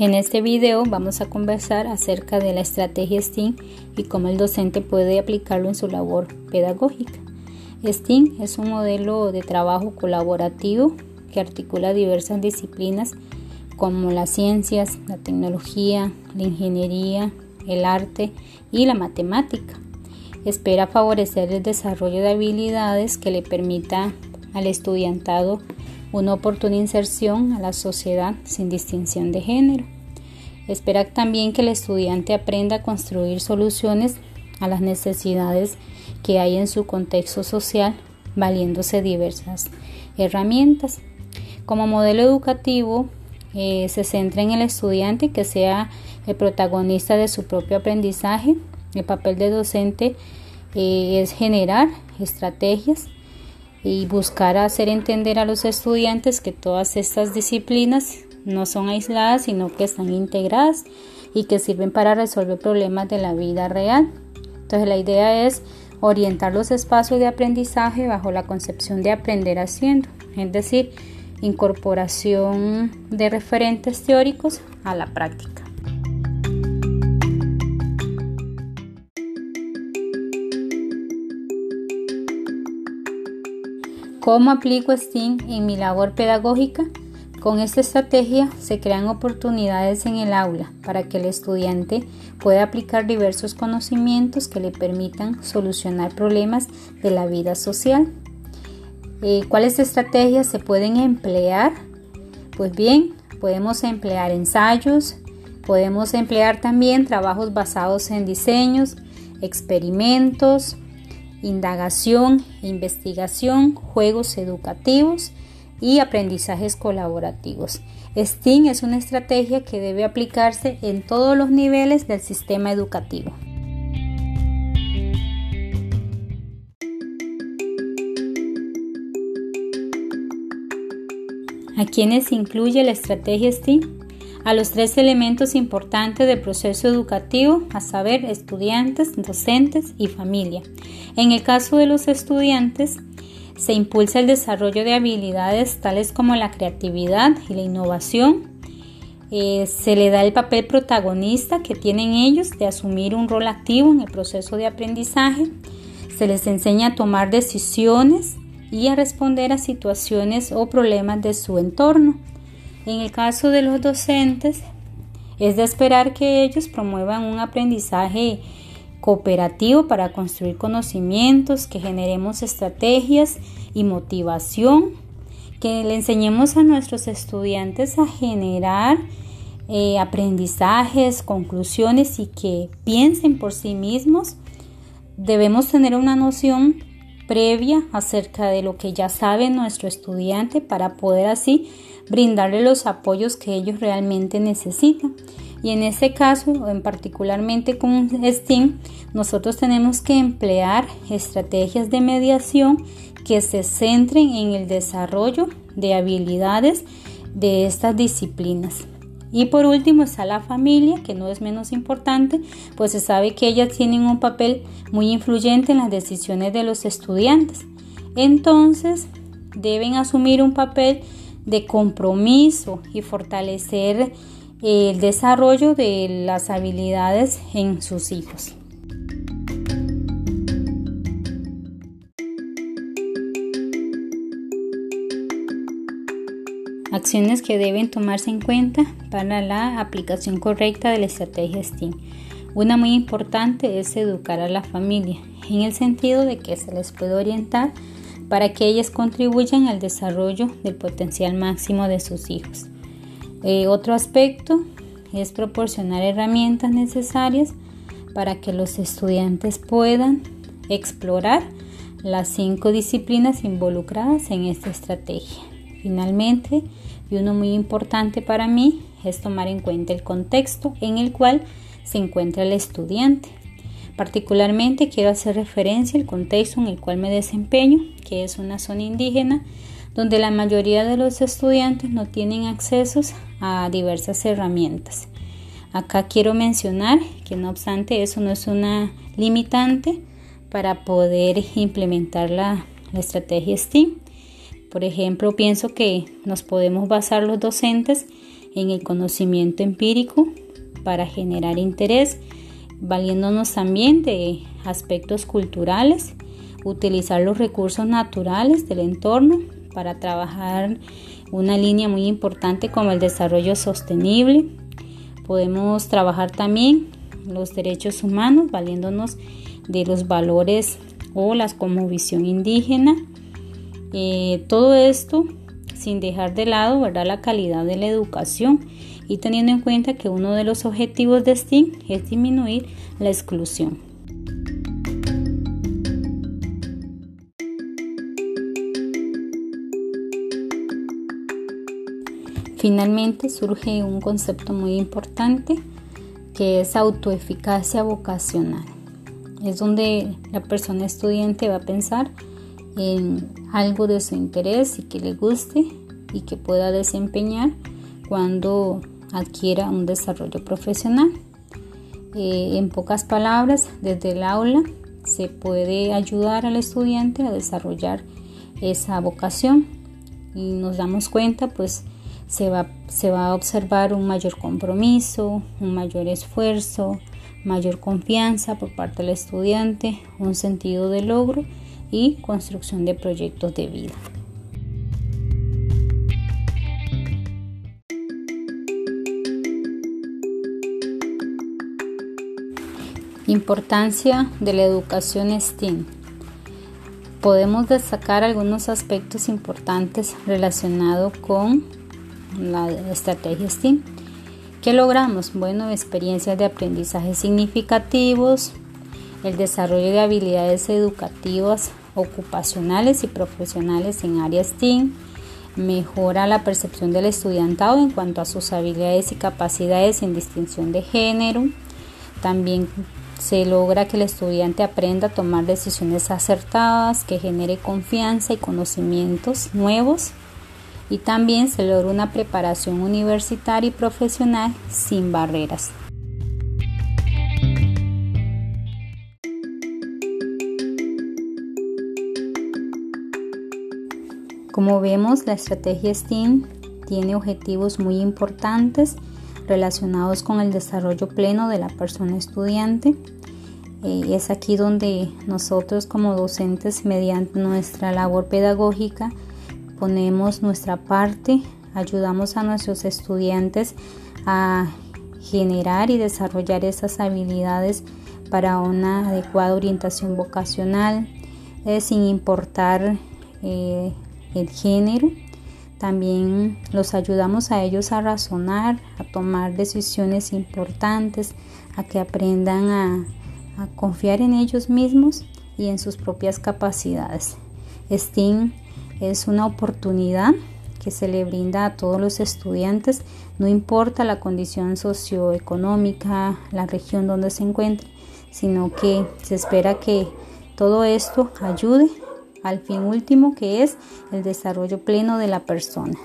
En este video vamos a conversar acerca de la estrategia STEAM y cómo el docente puede aplicarlo en su labor pedagógica. STEAM es un modelo de trabajo colaborativo que articula diversas disciplinas como las ciencias, la tecnología, la ingeniería, el arte y la matemática. Espera favorecer el desarrollo de habilidades que le permita al estudiantado una oportuna inserción a la sociedad sin distinción de género. Espera también que el estudiante aprenda a construir soluciones a las necesidades que hay en su contexto social, valiéndose diversas herramientas. Como modelo educativo, eh, se centra en el estudiante que sea el protagonista de su propio aprendizaje. El papel de docente eh, es generar estrategias y buscar hacer entender a los estudiantes que todas estas disciplinas no son aisladas, sino que están integradas y que sirven para resolver problemas de la vida real. Entonces la idea es orientar los espacios de aprendizaje bajo la concepción de aprender haciendo, es decir, incorporación de referentes teóricos a la práctica. ¿Cómo aplico STEAM en mi labor pedagógica? Con esta estrategia se crean oportunidades en el aula para que el estudiante pueda aplicar diversos conocimientos que le permitan solucionar problemas de la vida social. Eh, ¿Cuáles estrategias se pueden emplear? Pues bien, podemos emplear ensayos, podemos emplear también trabajos basados en diseños, experimentos, indagación, investigación, juegos educativos y aprendizajes colaborativos. STEAM es una estrategia que debe aplicarse en todos los niveles del sistema educativo. ¿A quiénes incluye la estrategia STEAM? A los tres elementos importantes del proceso educativo, a saber, estudiantes, docentes y familia. En el caso de los estudiantes, se impulsa el desarrollo de habilidades tales como la creatividad y la innovación. Eh, se le da el papel protagonista que tienen ellos de asumir un rol activo en el proceso de aprendizaje. Se les enseña a tomar decisiones y a responder a situaciones o problemas de su entorno. En el caso de los docentes, es de esperar que ellos promuevan un aprendizaje cooperativo para construir conocimientos, que generemos estrategias y motivación, que le enseñemos a nuestros estudiantes a generar eh, aprendizajes, conclusiones y que piensen por sí mismos. Debemos tener una noción previa acerca de lo que ya sabe nuestro estudiante para poder así brindarle los apoyos que ellos realmente necesitan. Y en este caso, en particularmente con STEAM, nosotros tenemos que emplear estrategias de mediación que se centren en el desarrollo de habilidades de estas disciplinas. Y por último está la familia, que no es menos importante, pues se sabe que ellas tienen un papel muy influyente en las decisiones de los estudiantes. Entonces, deben asumir un papel de compromiso y fortalecer el desarrollo de las habilidades en sus hijos. Acciones que deben tomarse en cuenta para la aplicación correcta de la estrategia STEAM. Una muy importante es educar a la familia, en el sentido de que se les puede orientar para que ellas contribuyan al desarrollo del potencial máximo de sus hijos. Eh, otro aspecto es proporcionar herramientas necesarias para que los estudiantes puedan explorar las cinco disciplinas involucradas en esta estrategia. Finalmente, y uno muy importante para mí es tomar en cuenta el contexto en el cual se encuentra el estudiante. Particularmente quiero hacer referencia al contexto en el cual me desempeño, que es una zona indígena donde la mayoría de los estudiantes no tienen accesos a diversas herramientas. Acá quiero mencionar que no obstante eso no es una limitante para poder implementar la, estrategia STEAM. Por ejemplo, pienso que nos podemos basar los docentes en el conocimiento empírico para generar interés, valiéndonos también de aspectos culturales, utilizar los recursos naturales del entorno para trabajar una línea muy importante como el desarrollo sostenible. Podemos trabajar también los derechos humanos valiéndonos de los valores o las como visión indígena. Eh, todo esto sin dejar de lado la calidad de la educación y teniendo en cuenta que uno de los objetivos de STEAM es disminuir la exclusión. Finalmente surge un concepto muy importante que es autoeficacia vocacional. Es donde la persona estudiante va a pensar en algo de su interés y que le guste y que pueda desempeñar cuando adquiera un desarrollo profesional. Eh, en pocas palabras, desde el aula se puede ayudar al estudiante a desarrollar esa vocación y nos damos cuenta pues se va, se va a observar un mayor compromiso, un mayor esfuerzo, mayor confianza por parte del estudiante, un sentido de logro y construcción de proyectos de vida. Importancia de la educación STEAM. Podemos destacar algunos aspectos importantes relacionados con la estrategia STEAM. ¿Qué logramos? Bueno, experiencias de aprendizaje significativos, el desarrollo de habilidades educativas, ocupacionales y profesionales en áreas STEAM, mejora la percepción del estudiantado en cuanto a sus habilidades y capacidades sin distinción de género, también se logra que el estudiante aprenda a tomar decisiones acertadas, que genere confianza y conocimientos nuevos. Y también se logra una preparación universitaria y profesional sin barreras. Como vemos, la estrategia STEAM tiene objetivos muy importantes relacionados con el desarrollo pleno de la persona estudiante. Eh, es aquí donde nosotros como docentes, mediante nuestra labor pedagógica, ponemos nuestra parte, ayudamos a nuestros estudiantes a generar y desarrollar esas habilidades para una adecuada orientación vocacional, eh, sin importar eh, el género también los ayudamos a ellos a razonar, a tomar decisiones importantes, a que aprendan a, confiar en ellos mismos y en sus propias capacidades. STEAM es una oportunidad que se le brinda a todos los estudiantes, no importa la condición socioeconómica, la región donde se encuentre, sino que se espera que todo esto ayude al fin último que es el desarrollo pleno de la persona.